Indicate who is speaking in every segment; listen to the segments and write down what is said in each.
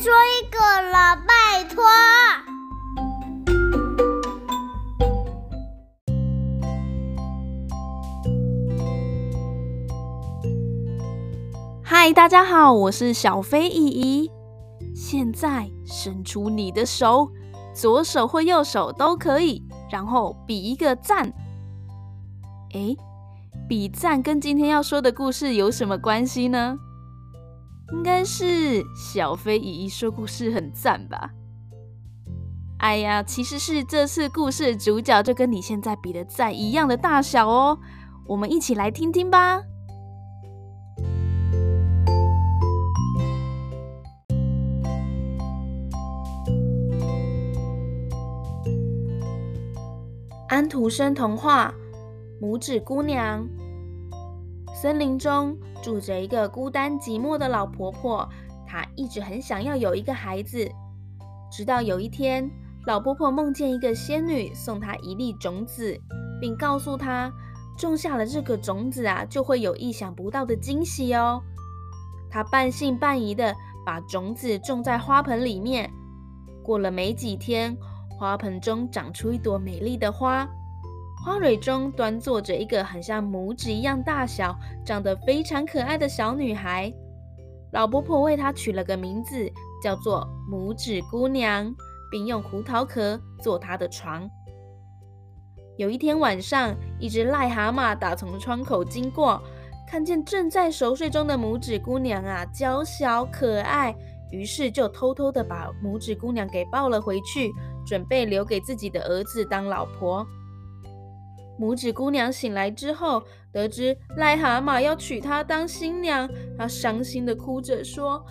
Speaker 1: 说一个了，拜托。
Speaker 2: 嗨，大家好，我是小飞姨姨。现在伸出你的手，左手或右手都可以，然后比一个赞。诶，比赞跟今天要说的故事有什么关系呢？应该是小飞姨姨说故事很赞吧？哎呀，其实是这次故事的主角就跟你现在比的赞一样的大小哦。我们一起来听听吧。安徒生童话《拇指姑娘》。森林中住着一个孤单寂寞的老婆婆，她一直很想要有一个孩子。直到有一天，老婆婆梦见一个仙女送她一粒种子，并告诉她，种下了这个种子啊，就会有意想不到的惊喜哦。她半信半疑的把种子种在花盆里面。过了没几天，花盆中长出一朵美丽的花。花蕊中端坐着一个很像拇指一样大小、长得非常可爱的小女孩。老婆婆为她取了个名字，叫做拇指姑娘，并用胡桃壳做她的床。有一天晚上，一只癞蛤蟆打从窗口经过，看见正在熟睡中的拇指姑娘啊，娇小可爱，于是就偷偷地把拇指姑娘给抱了回去，准备留给自己的儿子当老婆。拇指姑娘醒来之后，得知癞蛤蟆要娶她当新娘，她伤心的哭着说：“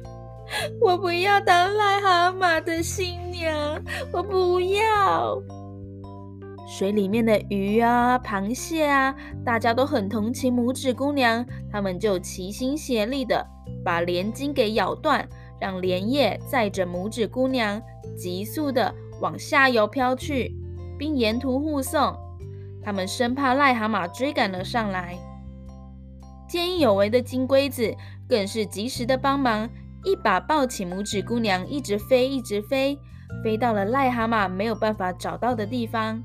Speaker 2: 我不要当癞蛤蟆的新娘，我不要。”水里面的鱼啊、螃蟹啊，大家都很同情拇指姑娘，他们就齐心协力的把莲茎给咬断，让莲叶载着拇指姑娘急速的往下游飘去。并沿途护送，他们生怕癞蛤蟆追赶了上来。见义勇为的金龟子更是及时的帮忙，一把抱起拇指姑娘，一直飞，一直飞，飞到了癞蛤蟆没有办法找到的地方。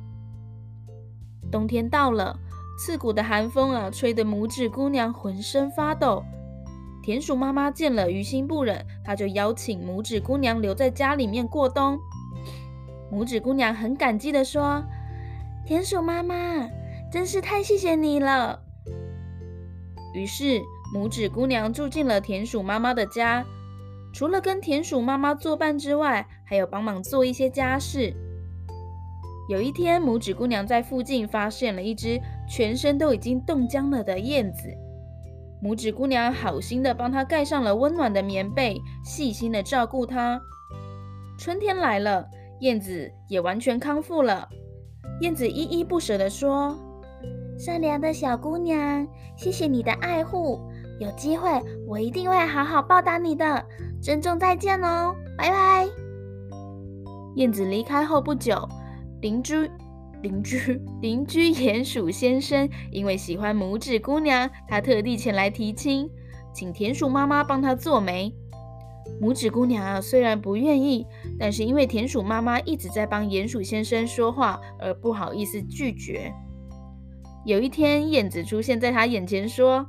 Speaker 2: 冬天到了，刺骨的寒风啊，吹得拇指姑娘浑身发抖。田鼠妈妈见了，于心不忍，她就邀请拇指姑娘留在家里面过冬。拇指姑娘很感激地说：“田鼠妈妈，真是太谢谢你了。”于是，拇指姑娘住进了田鼠妈妈的家，除了跟田鼠妈妈作伴之外，还有帮忙做一些家事。有一天，拇指姑娘在附近发现了一只全身都已经冻僵了的燕子，拇指姑娘好心的帮她盖上了温暖的棉被，细心的照顾她。春天来了。燕子也完全康复了。燕子依依不舍地说：“善良的小姑娘，谢谢你的爱护。有机会，我一定会好好报答你的。珍重再见哦，拜拜。”燕子离开后不久，邻居邻居邻居鼹鼠先生因为喜欢拇指姑娘，他特地前来提亲，请田鼠妈妈帮他做媒。拇指姑娘啊，虽然不愿意，但是因为田鼠妈妈一直在帮鼹鼠先生说话，而不好意思拒绝。有一天，燕子出现在他眼前，说：“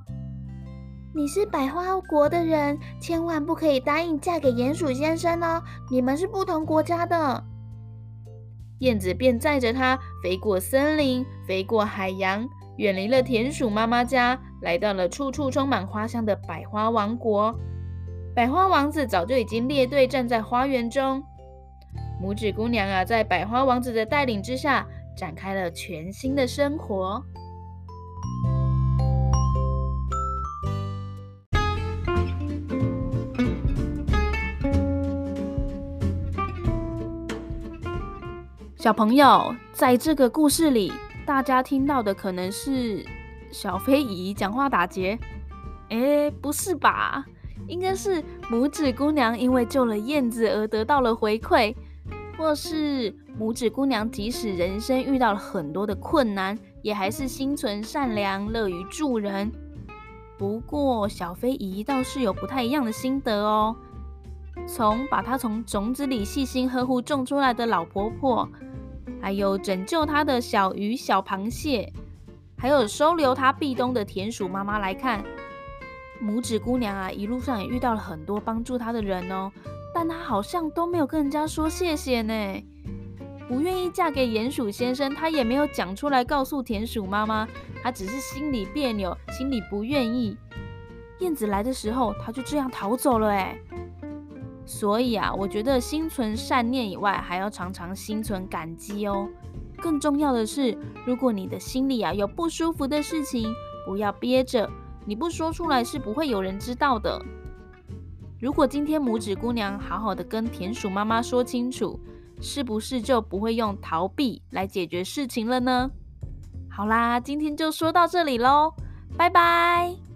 Speaker 2: 你是百花国的人，千万不可以答应嫁给鼹鼠先生哦，你们是不同国家的。”燕子便载着他飞过森林，飞过海洋，远离了田鼠妈妈家，来到了处处充满花香的百花王国。百花王子早就已经列队站在花园中，拇指姑娘啊，在百花王子的带领之下，展开了全新的生活。小朋友，在这个故事里，大家听到的可能是小飞蚁讲话打结，诶，不是吧？应该是拇指姑娘因为救了燕子而得到了回馈，或是拇指姑娘即使人生遇到了很多的困难，也还是心存善良，乐于助人。不过小飞姨倒是有不太一样的心得哦。从把她从种子里细心呵护种出来的老婆婆，还有拯救她的小鱼小螃蟹，还有收留她避冬的田鼠妈妈来看，拇指姑娘啊，一路上也遇到了很多帮助她的人哦，但她好像都没有跟人家说谢谢呢。不愿意嫁给鼹鼠先生，她也没有讲出来告诉田鼠妈妈，她只是心里别扭，心里不愿意。燕子来的时候，她就这样逃走了哎。所以啊，我觉得心存善念以外，还要常常心存感激哦。更重要的是，如果你的心里啊有不舒服的事情，不要憋着，你不说出来是不会有人知道的。如果今天拇指姑娘好好的跟田鼠妈妈说清楚，是不是就不会用逃避来解决事情了呢？好啦，今天就说到这里喽，拜拜。